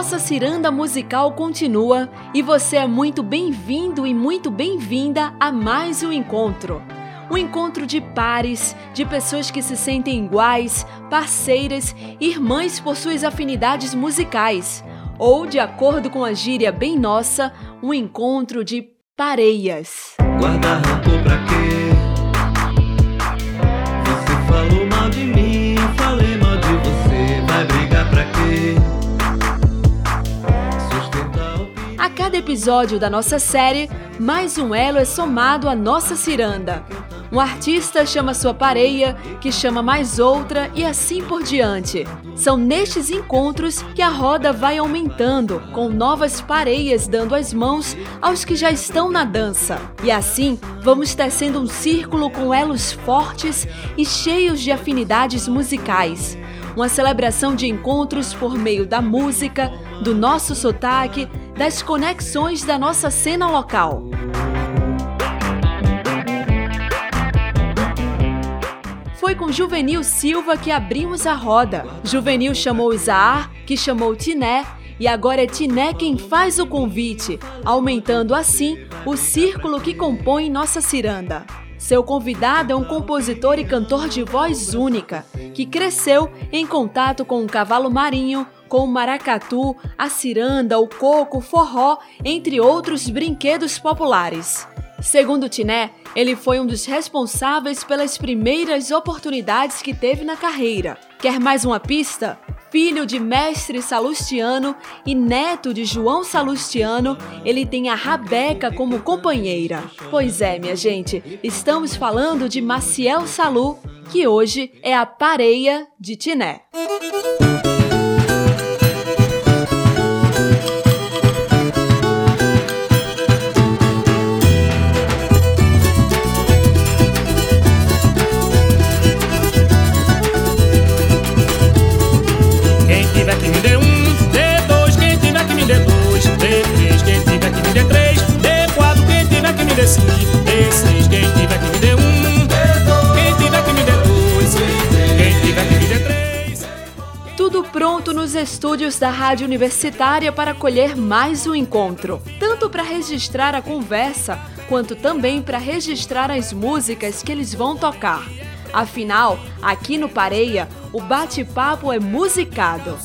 nossa ciranda musical continua e você é muito bem-vindo e muito bem-vinda a mais um encontro. Um encontro de pares, de pessoas que se sentem iguais, parceiras, irmãs por suas afinidades musicais. Ou, de acordo com a gíria bem nossa, um encontro de pareias. Guarda rancor pra episódio da nossa série, mais um elo é somado à nossa ciranda. Um artista chama sua pareia, que chama mais outra e assim por diante. São nestes encontros que a roda vai aumentando, com novas pareias dando as mãos aos que já estão na dança. E assim, vamos tecendo um círculo com elos fortes e cheios de afinidades musicais. Uma celebração de encontros por meio da música, do nosso sotaque, das conexões da nossa cena local. Foi com Juvenil Silva que abrimos a roda. Juvenil chamou Isaar, que chamou Tiné, e agora é Tiné quem faz o convite, aumentando assim o círculo que compõe nossa ciranda. Seu convidado é um compositor e cantor de voz única, que cresceu em contato com o cavalo marinho, com o maracatu, a ciranda, o coco, o forró, entre outros brinquedos populares. Segundo Tiné, ele foi um dos responsáveis pelas primeiras oportunidades que teve na carreira. Quer mais uma pista? Filho de mestre Salustiano e neto de João Salustiano, ele tem a Rabeca como companheira. Pois é, minha gente, estamos falando de Maciel Salu, que hoje é a pareia de Tiné. Estúdios da Rádio Universitária para acolher mais um encontro, tanto para registrar a conversa, quanto também para registrar as músicas que eles vão tocar. Afinal, aqui no Pareia, o bate-papo é musicado.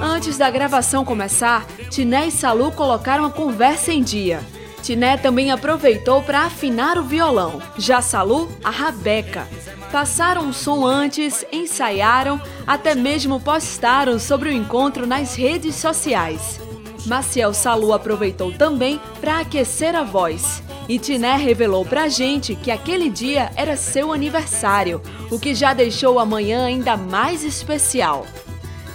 Antes da gravação começar, Tiné e Salu colocaram a conversa em dia. Tiné também aproveitou para afinar o violão, já Salu, a rabeca. Passaram o som antes, ensaiaram, até mesmo postaram sobre o encontro nas redes sociais. Maciel Salu aproveitou também para aquecer a voz. E Tiné revelou pra gente que aquele dia era seu aniversário, o que já deixou a manhã ainda mais especial.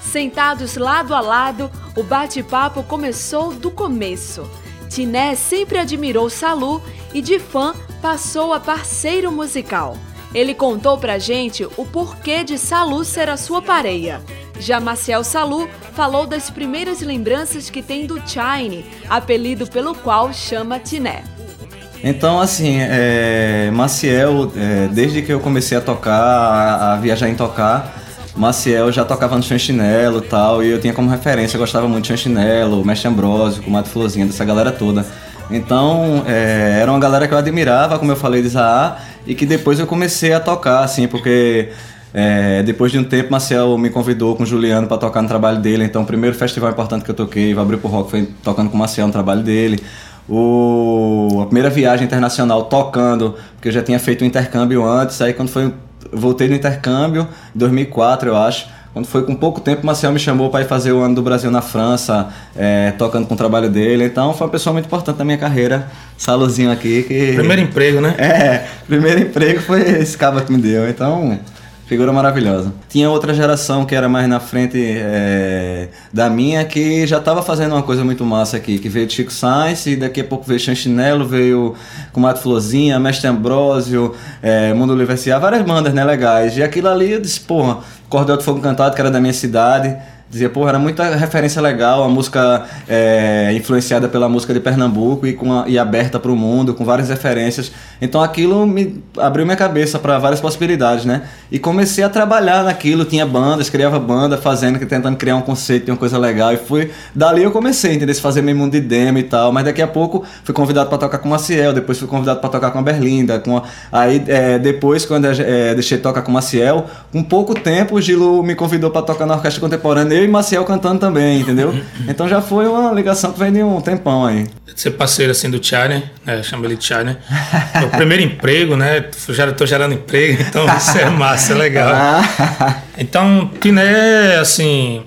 Sentados lado a lado, o bate-papo começou do começo. Tiné sempre admirou Salu e de fã passou a parceiro musical. Ele contou pra gente o porquê de Salu ser a sua pareia. Já Maciel Salu falou das primeiras lembranças que tem do Chine, apelido pelo qual chama Tiné. Então, assim, é, Maciel, é, desde que eu comecei a tocar, a, a viajar em tocar, Maciel já tocava no Chanchinelo e tal, e eu tinha como referência, eu gostava muito de Chanchinelo, Mestre Ambrosio, Mato Florzinha, dessa galera toda. Então, é, era uma galera que eu admirava, como eu falei de Zaá, e que depois eu comecei a tocar, assim, porque é, depois de um tempo, Marcel me convidou com o Juliano para tocar no trabalho dele. Então, o primeiro festival importante que eu toquei, Abrir pro Rock, foi tocando com o Marcel no trabalho dele. O, a primeira viagem internacional tocando, porque eu já tinha feito um intercâmbio antes. Aí, quando foi, voltei no intercâmbio, em 2004, eu acho. Quando foi com pouco tempo, Marcel me chamou para ir fazer o ano do Brasil na França, é, tocando com o trabalho dele. Então, foi uma pessoa muito importante na minha carreira. Saluzinho aqui. Que... Primeiro emprego, né? É, primeiro emprego foi esse cabo que me deu. Então, figura maravilhosa. Tinha outra geração que era mais na frente é, da minha que já estava fazendo uma coisa muito massa aqui, que veio Chico Sainz e daqui a pouco veio Chanchinelo, veio com Mato Florzinha, Mestre Ambrósio, é, Mundo Universidade, várias bandas né, legais. E aquilo ali eu disse, porra, Cordel de Fogo Cantado, que era da minha cidade, Dizia, porra, era muita referência legal, a música é, influenciada pela música de Pernambuco e, com a, e aberta para o mundo, com várias referências. Então aquilo me abriu minha cabeça para várias possibilidades, né? E comecei a trabalhar naquilo, tinha bandas, criava banda, fazendo, tentando criar um conceito de uma coisa legal. E fui. Dali eu comecei, entendeu? Fazer meio mundo de demo e tal. Mas daqui a pouco fui convidado para tocar com o Maciel, depois fui convidado para tocar com a Berlinda. Com a... Aí é, depois, quando é, deixei de tocar com o Maciel, com pouco tempo o Gilo me convidou para tocar na orquestra contemporânea eu e Maciel cantando também, entendeu? Então já foi uma ligação que vem de um tempão aí. Ser parceiro assim do Charlie, né? Chama ele de Charlie. É o primeiro emprego, né? Já tô gerando emprego, então isso é massa, é legal. Então, Tiné, assim,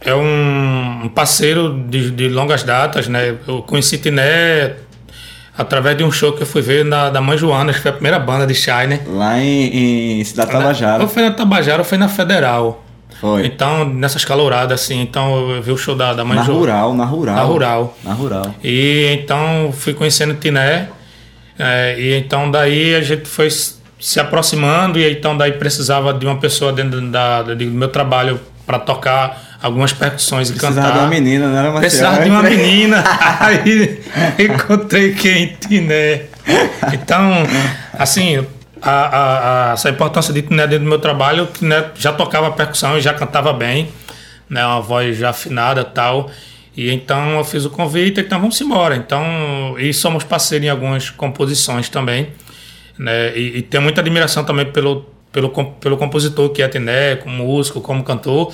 é um parceiro de, de longas datas, né? Eu conheci Tiné através de um show que eu fui ver na, da Mãe Joana, que foi a primeira banda de Shine. Lá em, em Cidade Tabajara. Ou foi na Tabajara ou foi na Federal. Foi. Então, nessas caloradas, assim, então eu vi o show da, da Mãe na rural, na rural. Na rural. Na rural. E então fui conhecendo Tiné. é, e então daí a gente foi se aproximando e então daí precisava de uma pessoa dentro da, do meu trabalho para tocar algumas percussões e Precisava cantar. de uma menina, não era Maciel? Precisava de uma menina. Aí encontrei quem? Tiné. Então, assim, a, a- a- essa importância de Tiné dentro do meu trabalho, Tiné já tocava percussão e já cantava bem, né? Uma voz já afinada tal. E então eu fiz o convite, então vamos embora. Então, e somos parceiros em algumas composições também. Né? E, e tenho muita admiração também pelo, pelo, pelo compositor que é Tiné, como músico, como cantor.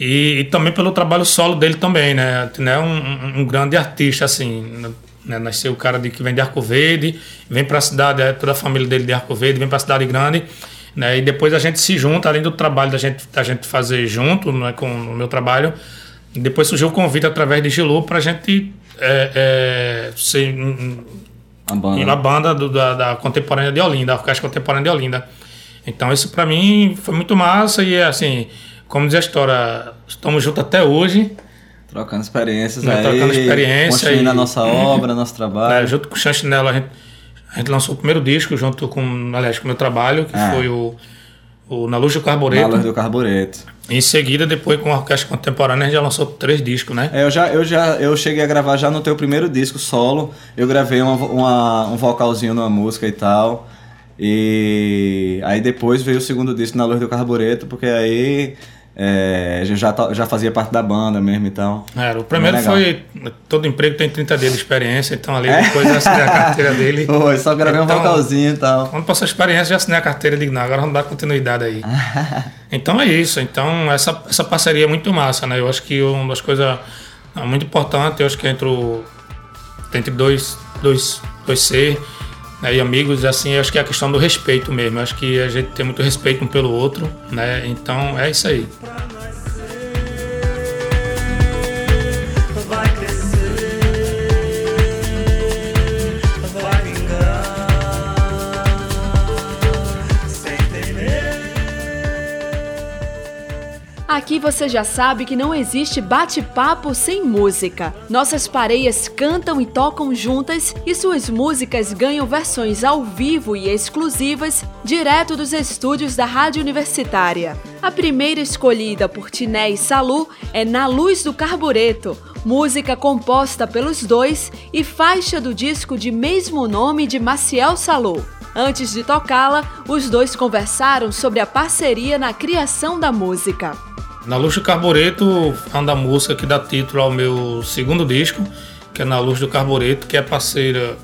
E, e também pelo trabalho solo dele também, né? Tiné é um, um- grande artista, assim. Né? Nasceu o cara de, que vem de Arco Verde, vem para a cidade, é toda a família dele de Arco Verde, vem para a cidade grande. Né? E depois a gente se junta, além do trabalho da gente, da gente fazer junto né? com o meu trabalho. Depois surgiu o convite através de Gilu para a gente é, é, ser A banda. na banda do- da, da contemporânea de Olinda, a orquestra contemporânea de Olinda. Então isso para mim foi muito massa e assim, como diz a história, estamos juntos até hoje, Trocando experiências Né, aí. trocando experiência Construindo e- a nossa obra, nosso trabalho. junto com o Chanchinelo a gente, a gente lançou o primeiro disco junto com, aliás, com o meu trabalho, que É. foi o, o Na Luz do Na Carbureto. luz do carbureto. Em seguida, depois com a orquestra contemporânea, a gente já lançou três discos, né? É, eu já, eu já eu cheguei a gravar já no teu primeiro disco solo. Eu gravei uma, uma- um vocalzinho numa música e tal. E aí depois veio o segundo disco na luz do carbureto, porque aí é, já, ta- já fazia parte da banda mesmo e tal. Era, o primeiro foi. Todo emprego tem 30 dias de experiência, então ali É? depois eu assinei a carteira dele. Foi, só gravei Então, um vocalzinho e tal. Quando passou a experiência, já assinei a carteira e digo, não, agora vamos dar continuidade aí. então é isso. Então essa, essa parceria é muito massa, né? Eu acho que uma das coisas ah, muito importantes, eu acho que entre, o, entre dois, dois, dois ser né, e amigos, assim, acho que é a questão do respeito mesmo. Acho que a gente tem muito respeito um pelo outro, né? Então é isso aí. Aqui você já sabe que não existe bate-papo sem música. Nossas pareias cantam e tocam juntas e suas músicas ganham versões ao vivo e exclusivas direto dos estúdios da Rádio Universitária. A primeira escolhida por Tiné e Salu é Na Luz do Carbureto, música composta pelos dois e faixa do disco de mesmo nome de Maciel Salu. Antes de tocá-la, os dois conversaram sobre a parceria na criação da música. Na Luz do Carbureto é uma da música que dá título ao meu segundo disco, que é Na Luz do Carbureto, que é parceira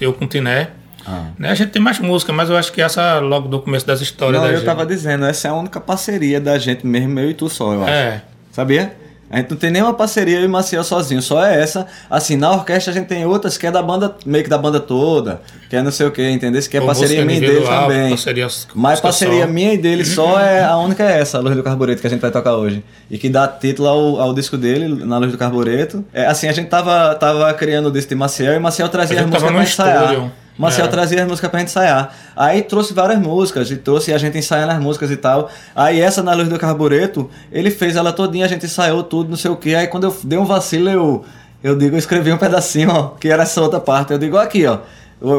eu com o Tiné. Ah. Né, A gente tem mais música, mas eu acho que essa logo do começo das histórias Não, da eu gente. tava dizendo, essa é a única parceria da gente mesmo, eu e tu só, eu acho. É. Sabia? A gente não tem nenhuma parceria eu e Maciel sozinho, só é essa. Assim, na orquestra a gente tem outras que é da banda, meio que da banda toda, que é não sei o que, entendeu? Que é parceria música minha e dele individual, também. parceria- Mas música parceria só. minha e dele só é a única é essa, a Luz do Carbureto, que a gente vai tocar hoje. E que dá título ao, ao disco dele, Na Luz do Carbureto. É, assim, a gente tava, tava criando o disco de Maciel e Maciel trazia A tava músicas pra no ensaiar. estúdio. Maciel É. trazia as músicas pra gente ensaiar. Aí trouxe várias músicas, e trouxe a gente ensaiando as músicas e tal. Aí essa na luz do carbureto, ele fez ela todinha, a gente ensaiou tudo, não sei o que. Aí quando eu dei um vacilo, eu, eu digo, eu escrevi um pedacinho, ó, que era essa outra parte. Eu digo, aqui, ó.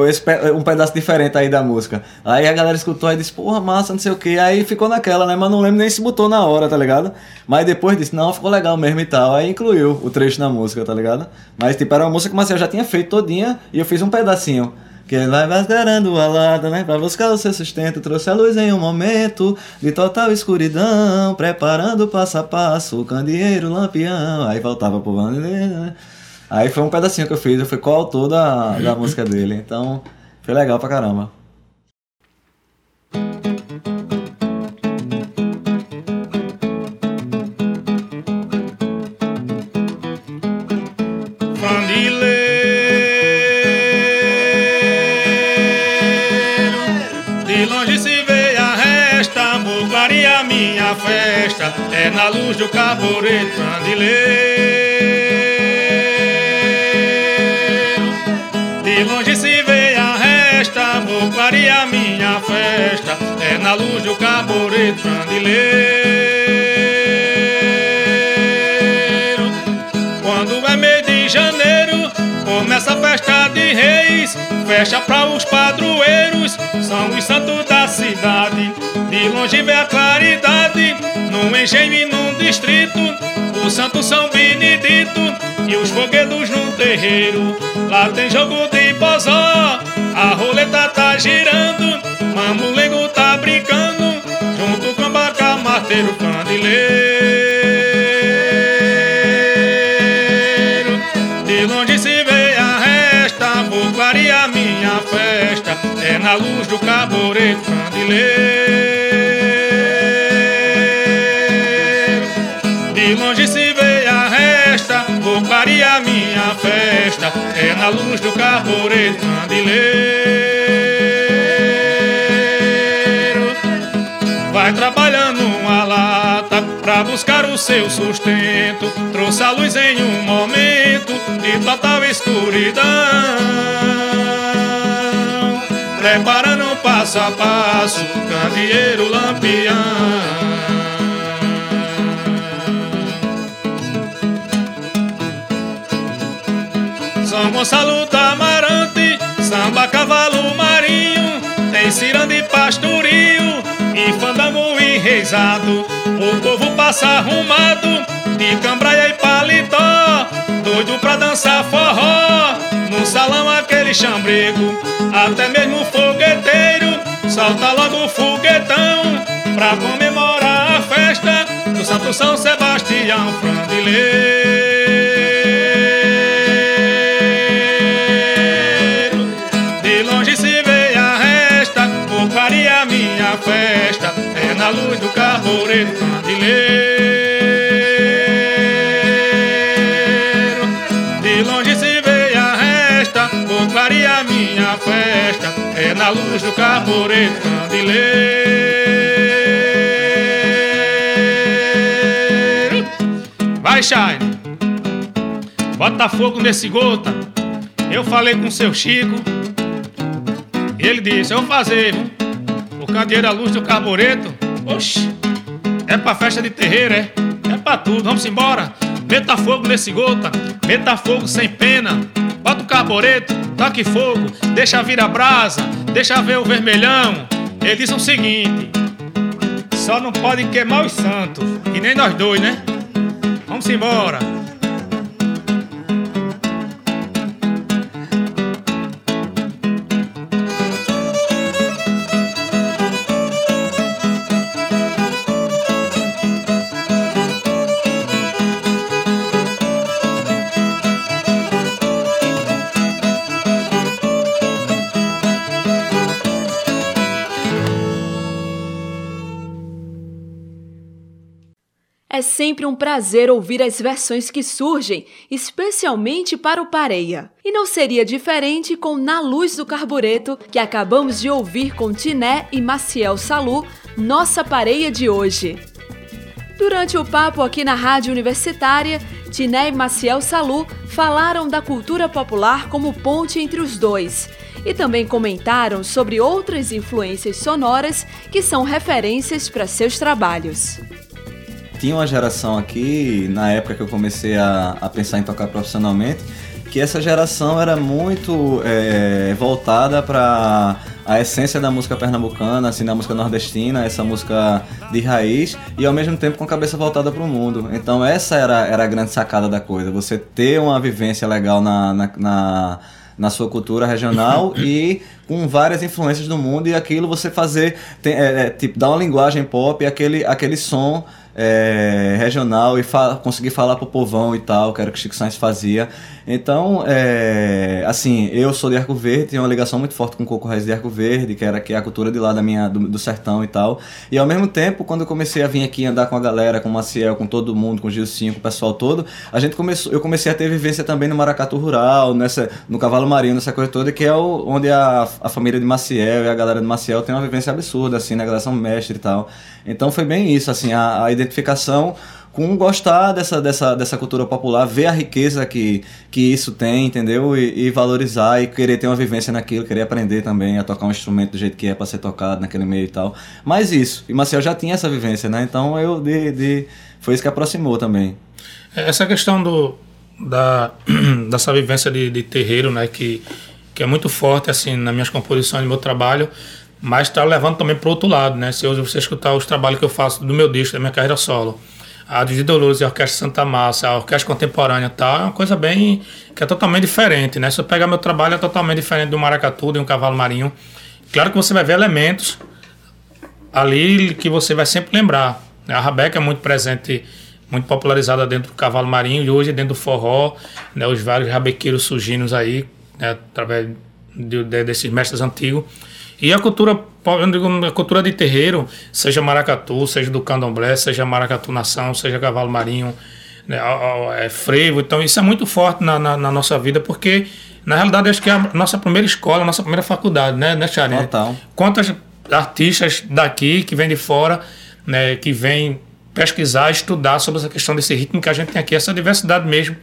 esse um pedaço diferente aí da música. Aí a galera escutou e disse, porra, massa, não sei o que. Aí ficou naquela, né? Mas não lembro nem se botou na hora, tá ligado? Mas depois disse, não, ficou legal mesmo e tal. Aí incluiu o trecho na música, tá ligado? Mas tipo, era uma música que o Marcel já tinha feito todinha e eu fiz um pedacinho. Que vai mascarando a lata, né? Pra buscar o seu sustento. Trouxe a luz em um momento de total escuridão. Preparando passo a passo o candeeiro, lampião. Aí voltava pro bandeira, né? Aí foi um pedacinho que eu fiz. Eu fui coautor da, da música dele. Então foi legal pra caramba. Luz do carbureto, candileiro. De longe se vê a resta, Bulgaria minha festa, é na luz do carbureto, candileiro. Quando é mês de janeiro, a reis, festa para os padroeiros, são os santos da cidade. De longe vê a claridade, num engenho e num distrito, os santos São Benedito e os foguedos num terreiro. Lá tem jogo de pozó, a roleta tá girando, mamulengo tá brincando, junto com baca, marteiro, candileiro. Luz do caboreto, candileiro. De longe se vê a resta, Bulgaria minha festa, é na luz do carbureto, candileiro. Vai trabalhando uma lata pra buscar o seu sustento. Trouxe a luz em um momento de total escuridão. Preparando passo a passo, candeeiro lampião. São Gonçalo da Amarante, samba cavalo marinho, tem ciranda e pastorio, e fandango. O povo passa arrumado, de cambraia e paletó, doido pra dançar forró, no salão aquele chambrego, até mesmo fogueteiro, solta logo o foguetão, pra comemorar a festa do Santo São Sebastião Frandileiro. De longe se vê a resta, Bulgaria minha festa, é na luz do carbureto candileiro. Na luz do carbureto candileiro. Vai, Shine. Bota fogo nesse gota. Eu falei com seu Chico. Ele disse, eu vou fazer? O candeeiro à luz do carbureto. Oxi, é pra festa de terreiro, é? É pra tudo, vamos embora. Meta fogo nesse gota, meta fogo sem pena. Bota o carbureto, toque fogo, deixa vir a brasa, deixa ver o vermelhão. Ele disse o seguinte: só não pode queimar os santos, e nem nós dois, né? Vamos embora. Sempre um prazer ouvir as versões que surgem, especialmente para o Pareia. E não seria diferente com Na Luz do Carbureto, que acabamos de ouvir com Tiné e Maciel Salu, nossa pareia de hoje. Durante o papo aqui na Rádio Universitária, Tiné e Maciel Salu falaram da cultura popular como ponte entre os dois e também comentaram sobre outras influências sonoras que são referências para seus trabalhos. Tinha uma geração aqui, na época que eu comecei a, a pensar em tocar profissionalmente, que essa geração era muito é, voltada para a essência da música pernambucana, assim, da música nordestina, essa música de raiz, e ao mesmo tempo com a cabeça voltada para o mundo. Então essa era, era a grande sacada da coisa, você ter uma vivência legal na, na, na na sua cultura regional e com várias influências do mundo e aquilo você fazer tem, é, é, tipo dar uma linguagem pop aquele aquele som é, regional e fa conseguir falar pro povão e tal, que era o que o Chico Sainz fazia. Então, é, assim, eu sou de Arco Verde, tenho uma ligação muito forte com o Coco Reis de Arco Verde, que era que é a cultura de lá da minha, do, do, sertão e tal. E ao mesmo tempo, quando eu comecei a vir aqui andar com a galera, com o Maciel, com todo mundo, com o Gilcinho, com o pessoal todo, a gente começou, eu comecei a ter vivência também no Maracatu Rural, nessa, no Cavalo Marinho, nessa coisa toda, que é o, onde a, a família de Maciel e a galera de Maciel tem uma vivência absurda, assim, né? A galera são mestre e tal. Então foi bem isso, assim, a, a identificação com gostar dessa, dessa, dessa cultura popular, ver a riqueza que, que isso tem, entendeu? E, e, valorizar e querer ter uma vivência naquilo, querer aprender também a tocar um instrumento do jeito que é para ser tocado naquele meio e tal. Mas isso, e Marcel já tinha essa vivência, né? Então eu de, de, foi isso que aproximou também. Essa questão do, da, dessa vivência de, de terreiro, né? Que, que é muito forte assim nas minhas composições, no meu trabalho mas está levando também para o outro lado, né? Se hoje você escutar os trabalhos que eu faço do meu disco, da minha carreira solo, a de Dolores e a Orquestra Santa Massa, a Orquestra Contemporânea tal, é uma coisa bem. que é totalmente diferente, né? Se eu pegar meu trabalho, é totalmente diferente do Maracatu, de um cavalo marinho. Claro que você vai ver elementos ali que você vai sempre lembrar. A Rabeca é muito presente, muito popularizada dentro do cavalo marinho e hoje dentro do forró, né? Os vários rabequeiros surgindo aí, né? através de, de, desses mestres antigos. E a cultura, eu digo, a cultura de terreiro, seja maracatu, seja do candomblé, seja maracatu nação, seja cavalo marinho, né, é, frevo, então isso é muito forte na, na, na, nossa vida, porque na realidade acho que é a nossa primeira escola, a nossa primeira faculdade, né, né Charlie? Total. Quantas artistas daqui, que vêm de fora, né, que vêm pesquisar, estudar sobre essa questão desse ritmo que a gente tem aqui, essa diversidade mesmo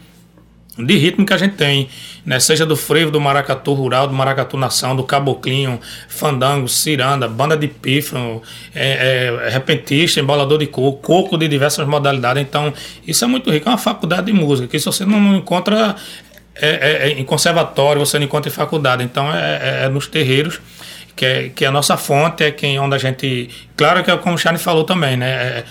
de ritmo que a gente tem, né? seja do frevo, do maracatu rural, do maracatu nação, do caboclinho, fandango, ciranda, banda de pífano, é, é, repentista, embolador de coco, coco de diversas modalidades. Então, isso é muito rico. É uma faculdade de música, que isso você não encontra é, é, é, em conservatório, você não encontra em faculdade. Então, é, é, é nos terreiros. Que é, que é a nossa fonte, é quem, onde a gente. Claro que é como o Charlie falou também, né?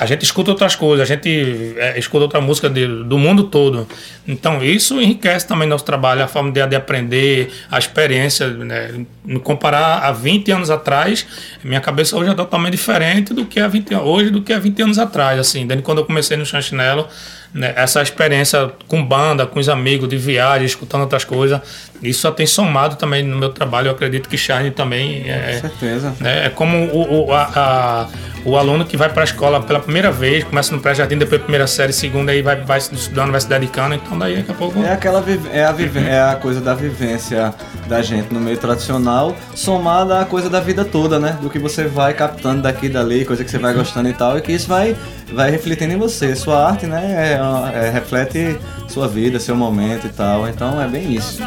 A gente escuta outras coisas, a gente é, escuta outra música de, do mundo todo. Então isso enriquece também nosso trabalho, a forma de, de aprender, a experiência. Né? Comparar a 20 anos atrás, minha cabeça hoje é totalmente diferente do que há 20 hoje do que há 20 anos atrás. Assim, desde quando eu comecei no Chanchinelo, né, essa experiência com banda, com os amigos, de viagem, escutando outras coisas, isso só tem somado também no meu trabalho. Eu acredito que Shine também é. Com certeza. Né, é como o, o, a, a, o aluno que vai para a escola pela primeira vez, começa no pré-jardim, depois primeira série, segunda, aí vai, vai estudando, vai se dedicando, então daí daqui a pouco. É aquela é a, é a coisa da vivência da gente no meio tradicional, somada à coisa da vida toda, né? Do que você vai captando daqui e dali, coisa que você vai gostando e tal, e que isso vai, vai refletindo em você. Sua arte, né? É é, reflete sua vida, seu momento e tal. Então é bem isso.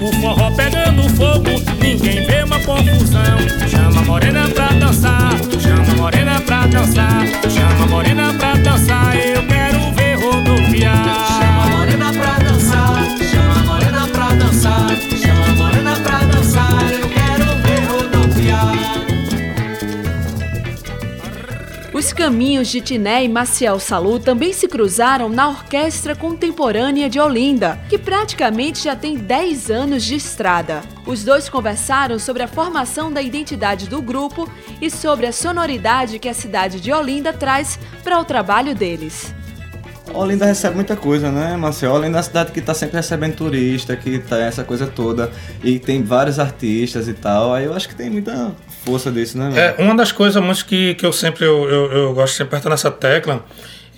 O forró pegando fogo, ninguém vê uma confusão. Chama a morena pra dançar, chama a morena pra dançar, chama a morena pra dançar. Eu quero ver rodoviar. Chama a morena pra dançar, chama a morena pra dançar, Os caminhos de Tiné e Maciel Salu também se cruzaram na Orquestra Contemporânea de Olinda, que praticamente já tem 10 anos de estrada. Os dois conversaram sobre a formação da identidade do grupo e sobre a sonoridade que a cidade de Olinda traz para o trabalho deles. Olinda recebe muita coisa, né, Marcelo? Olinda é uma cidade que está sempre recebendo turista, que tá essa coisa toda, e tem vários artistas e tal. Aí eu acho que tem muita força disso, né? É, uma das coisas muito que, que eu sempre eu, eu, eu gosto de apertar nessa tecla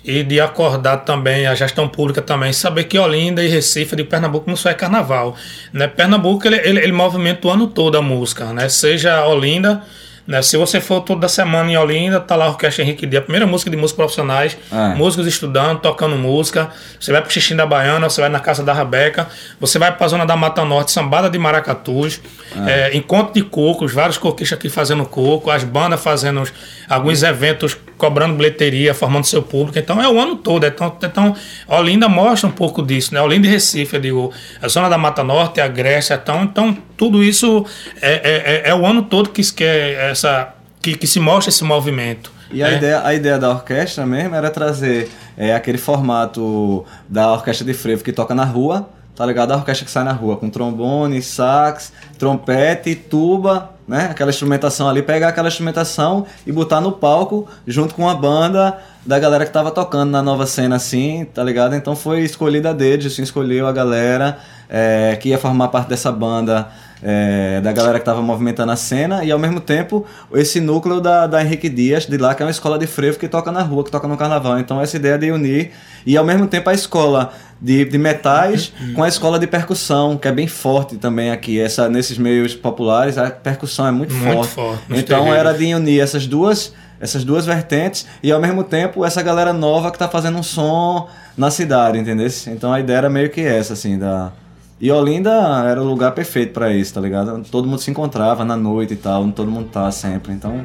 e de acordar também a gestão pública também, saber que Olinda e Recife de Pernambuco não só é carnaval, né? Pernambuco ele, ele, ele movimenta o ano todo a música, né? Seja Olinda né? Se você for toda semana em Olinda, tá lá a Orquestra Henrique Dia, a primeira música de músicos profissionais, é. músicos estudando, tocando música. Você vai pro Xixim da Baiana, você vai na Casa da Rabeca, você vai pra zona da Mata Norte, Sambada de Maracatus, é. É, Encontro de Cocos, vários coquistas aqui fazendo coco, as bandas fazendo alguns eventos cobrando bilheteria, formando seu público. Então é o ano todo. Então, então Olinda mostra um pouco disso, né? Olinda e Recife, eu digo, a zona da Mata Norte, a Grécia, então, então tudo isso é, é, é, é o ano todo que, que, é essa, que, que se mostra esse movimento. E a, né? ideia, a ideia da orquestra mesmo era trazer é, aquele formato da orquestra de frevo que toca na rua, tá ligado? A orquestra que sai na rua com trombone, sax, trompete, tuba, né? Aquela instrumentação ali, pegar aquela instrumentação e botar no palco junto com a banda da galera que tava tocando na nova cena assim, tá ligado? Então foi escolhida dedo, assim, escolheu a galera é, que ia formar parte dessa banda é, da galera que estava movimentando a cena e ao mesmo tempo esse núcleo da, da Henrique Dias, de lá, que é uma escola de frevo que toca na rua, que toca no carnaval. Então essa ideia de unir e ao mesmo tempo a escola de, de metais com a escola de percussão, que é bem forte também aqui. Essa, nesses meios populares, a percussão é muito, Muito forte. forte, Então terreiros. era de unir essas duas essas duas vertentes e ao mesmo tempo essa galera nova que tá fazendo um som na cidade, entendeu? Então a ideia era meio que essa, assim, da. E Olinda era o lugar perfeito pra isso, tá ligado? Todo mundo se encontrava na noite e tal, todo mundo tá sempre, então.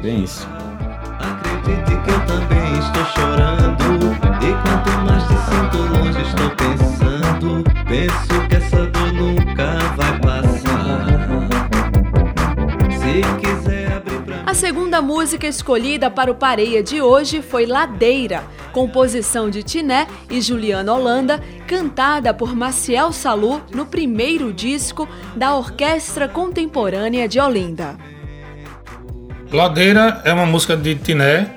Bem isso. Acredite que eu também estou chorando. Quanto mais te sinto longe, estou pensando. Penso que essa dor nunca vai passar. Se quiser abrir pra A segunda música escolhida para o Pareia de hoje foi Ladeira, composição de Tiné e Juliana Holanda, cantada por Maciel Salu no primeiro disco da Orquestra Contemporânea de Olinda. Ladeira é uma música de Tiné,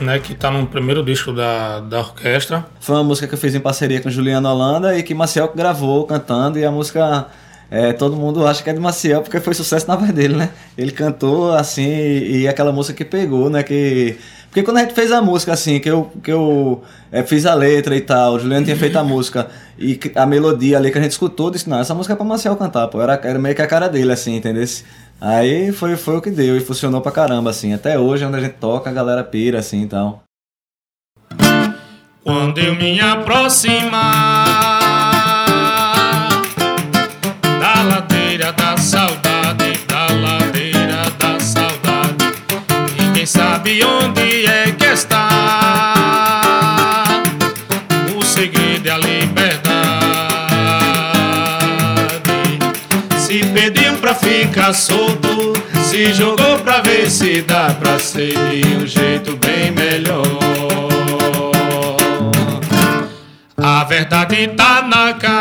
né, que está no primeiro disco da, da orquestra. Foi uma música que eu fiz em parceria com Juliano Holanda e que Maciel gravou cantando e a música. é, todo mundo acha que é de Maciel porque foi sucesso na voz dele, né? Ele cantou assim e, e aquela música que pegou, né? Que, porque quando a gente fez a música assim, que eu, que eu é, fiz a letra e tal, o Juliano tinha feito a música e a melodia ali que a gente escutou, disse: Não, essa música é pra Maciel cantar, pô. Era, era meio que a cara dele, assim, entendeu? Aí foi, foi o que deu e funcionou pra caramba, assim. Até hoje, onde a gente toca, a galera pira, assim e tal. Quando eu me aproximar da ladeira da saudade, da ladeira da saudade, ninguém sabe onde é que está. Pra ficar solto, se jogou pra ver se dá pra de um jeito bem melhor. A verdade tá na cara.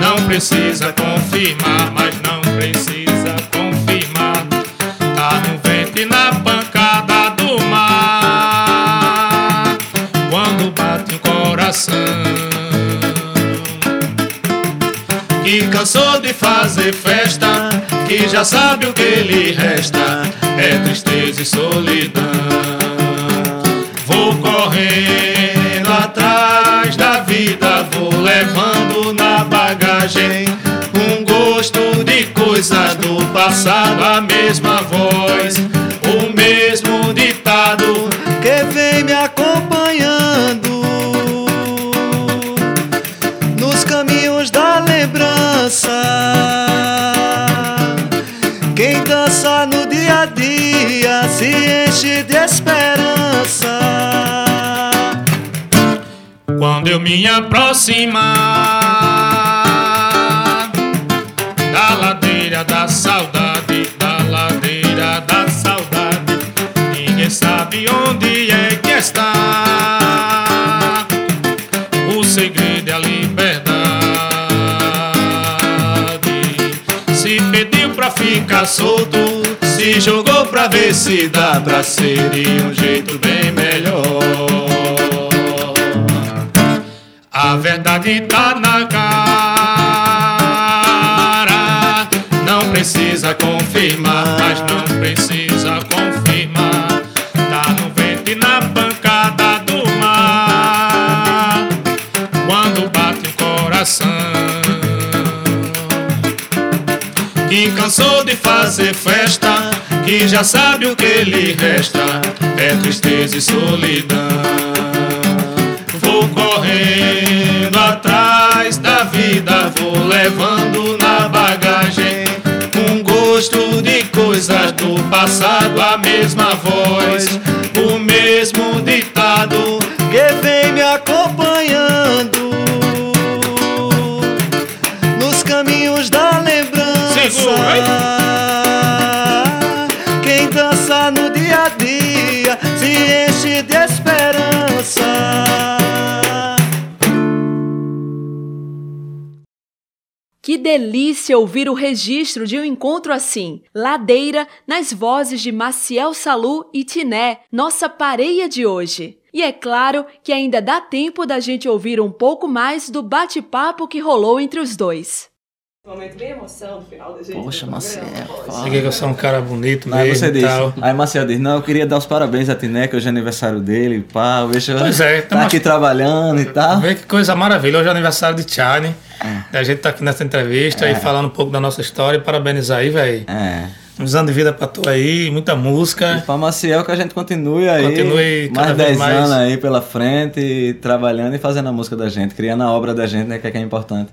Não precisa confirmar, mas que cansou de fazer festa, que já sabe o que lhe resta, é tristeza e solidão. Vou correndo atrás da vida, vou levando na bagagem um gosto de coisas do passado, a mesma voz, Quando eu me aproximar da ladeira da saudade, da ladeira da saudade, ninguém sabe onde é que está. O segredo é a liberdade. Se pediu pra ficar solto, se jogou pra ver se dá pra ser de um jeito bem melhor. A verdade tá na cara. Não precisa confirmar, mas não precisa confirmar. Tá no vento e na pancada do mar. Quando bate o coração. Que cansou de fazer festa, que já sabe o que lhe resta, é tristeza e solidão. Vou levando na bagagem um gosto de coisas do passado. a mesma voz, o mesmo ditado que vem me acompanhando nos caminhos da lembrança. Segura, delícia ouvir o registro de um encontro assim. Ladeira, nas vozes de Maciel Salu e Tiné, nossa pareia de hoje. E é claro que ainda dá tempo da gente ouvir um pouco mais do bate-papo que rolou entre os dois. Momento bem emoção no final da gente. Poxa, do Maciel. fala. Cheguei que eu sou um cara bonito Aí mesmo você e tal. Aí Marcel disse, não, eu queria dar os parabéns a que hoje é aniversário dele, pá, deixa eu Pois é, tá tamo- aqui trabalhando e tal. Vê que coisa maravilha. Hoje é aniversário de Charlie. É. A gente tá aqui nessa entrevista aí falando um pouco da nossa história e parabenizar aí, velho. É. Uns anos de vida pra tu aí, muita música. Pra Maciel que a gente continue aí. Continue mais vez 10 mais. anos aí pela frente, e trabalhando e fazendo a música da gente, criando a obra da gente, né? Que é, que é importante.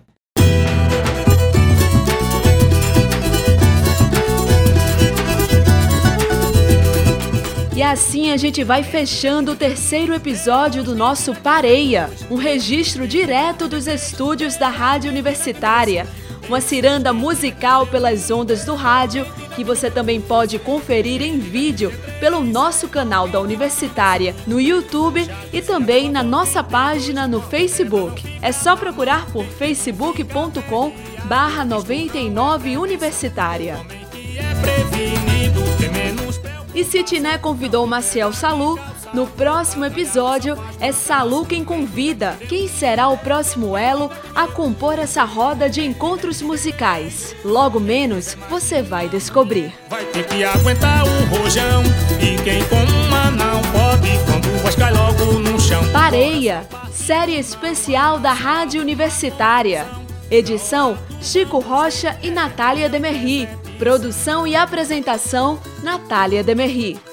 E assim a gente vai fechando o terceiro episódio do nosso Pareia, um registro direto dos estúdios da Rádio Universitária. Uma ciranda musical pelas ondas do rádio que você também pode conferir em vídeo pelo nosso canal da Universitária no YouTube e também na nossa página no Facebook. É só procurar por facebook.com barra 99 Universitária. E se Tiné convidou Maciel Salu, no próximo episódio é Salu quem convida. Quem será o próximo elo a compor essa roda de encontros musicais? Logo menos você vai descobrir. Vai ter que aguentar o rojão E quem coma não pode Quando voz cai logo no chão Pareia, série especial da Rádio Universitária. Edição Chico Rocha e Natália Demerri. Produção e apresentação Natália Demerri.